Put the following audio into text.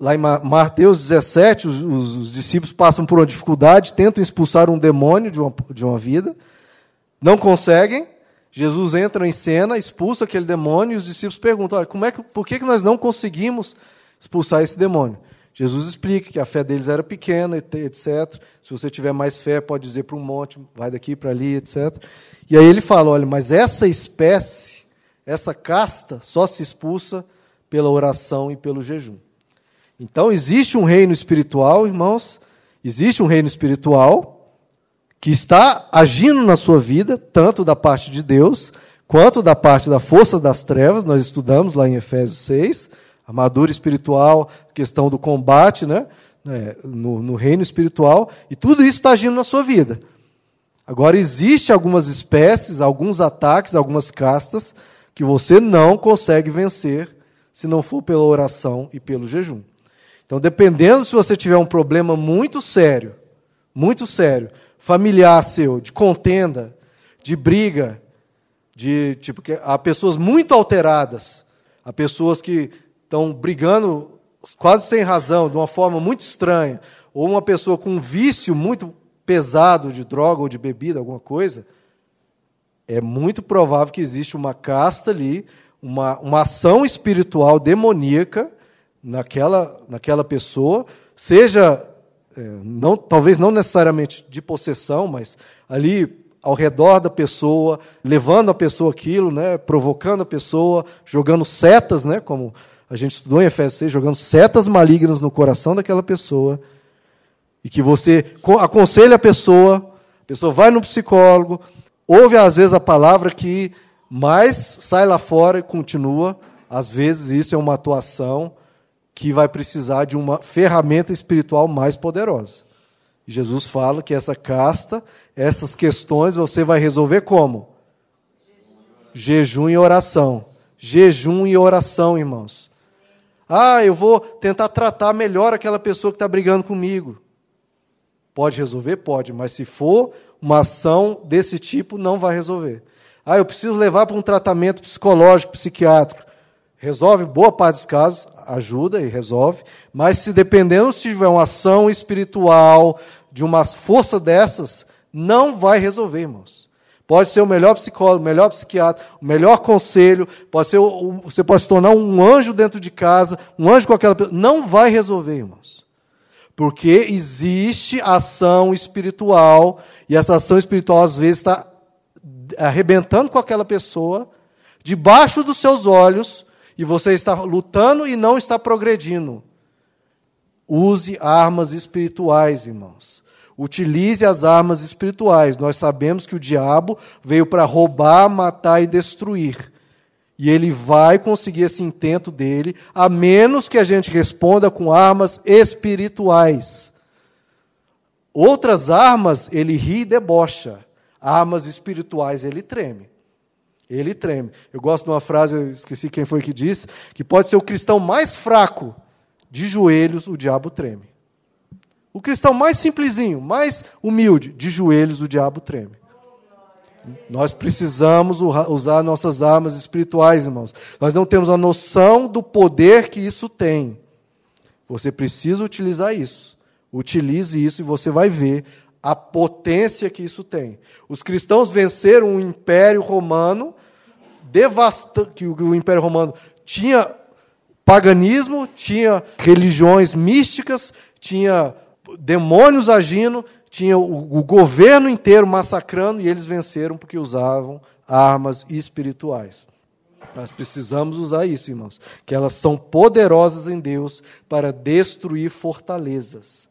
lá em Mateus 17, os, os, os, discípulos passam por uma dificuldade, tentam expulsar um demônio de uma, de uma vida, não conseguem. Jesus entra em cena, expulsa aquele demônio e os discípulos perguntam: como é que, por que, que nós não conseguimos expulsar esse demônio? Jesus explica que a fé deles era pequena, etc. Se você tiver mais fé, pode dizer para um monte, vai daqui para ali, etc. E aí ele fala: olha, mas essa espécie, essa casta, só se expulsa pela oração e pelo jejum. Então existe um reino espiritual, irmãos, existe um reino espiritual que está agindo na sua vida, tanto da parte de Deus, quanto da parte da força das trevas, nós estudamos lá em Efésios 6, armadura espiritual, questão do combate né, né, no, no reino espiritual, e tudo isso está agindo na sua vida. Agora, existe algumas espécies, alguns ataques, algumas castas, que você não consegue vencer se não for pela oração e pelo jejum. Então, dependendo se você tiver um problema muito sério, muito sério, familiar seu, de contenda, de briga, de tipo que há pessoas muito alteradas, há pessoas que estão brigando quase sem razão, de uma forma muito estranha, ou uma pessoa com um vício muito pesado de droga ou de bebida, alguma coisa, é muito provável que existe uma casta ali, uma, uma ação espiritual demoníaca naquela, naquela pessoa, seja, é, não, talvez não necessariamente de possessão, mas ali ao redor da pessoa, levando a pessoa aquilo, né, provocando a pessoa, jogando setas, né, como a gente estudou em Efésios 6, jogando setas malignas no coração daquela pessoa, e que você aconselha a pessoa, a pessoa vai no psicólogo, ouve às vezes a palavra que mais sai lá fora e continua, às vezes isso é uma atuação que vai precisar de uma ferramenta espiritual mais poderosa. Jesus fala que essa casta, essas questões você vai resolver como? Jejum e oração. Jejum e oração, irmãos. Ah, eu vou tentar tratar melhor aquela pessoa que está brigando comigo. Pode resolver? Pode, mas se for uma ação desse tipo, não vai resolver. Ah, eu preciso levar para um tratamento psicológico, psiquiátrico. Resolve boa parte dos casos, ajuda e resolve, mas se dependendo se tiver uma ação espiritual, de uma força dessas, não vai resolver, irmãos. Pode ser o melhor psicólogo, o melhor psiquiatra, o melhor conselho, pode ser você pode se tornar um anjo dentro de casa, um anjo com aquela pessoa, não vai resolver, irmãos. Porque existe ação espiritual, e essa ação espiritual às vezes está arrebentando com aquela pessoa, debaixo dos seus olhos, e você está lutando e não está progredindo. Use armas espirituais, irmãos. Utilize as armas espirituais. Nós sabemos que o diabo veio para roubar, matar e destruir. E ele vai conseguir esse intento dele, a menos que a gente responda com armas espirituais. Outras armas, ele ri e debocha. Armas espirituais, ele treme. Ele treme. Eu gosto de uma frase, eu esqueci quem foi que disse, que pode ser o cristão mais fraco, de joelhos o diabo treme. O cristão mais simplesinho, mais humilde, de joelhos o diabo treme. Nós precisamos usar nossas armas espirituais, irmãos. Nós não temos a noção do poder que isso tem. Você precisa utilizar isso. Utilize isso e você vai ver a potência que isso tem. Os cristãos venceram o Império Romano, devastando, que o Império Romano tinha paganismo, tinha religiões místicas, tinha demônios agindo, tinha o, o governo inteiro massacrando, e eles venceram porque usavam armas espirituais. Nós precisamos usar isso, irmãos, que elas são poderosas em Deus para destruir fortalezas.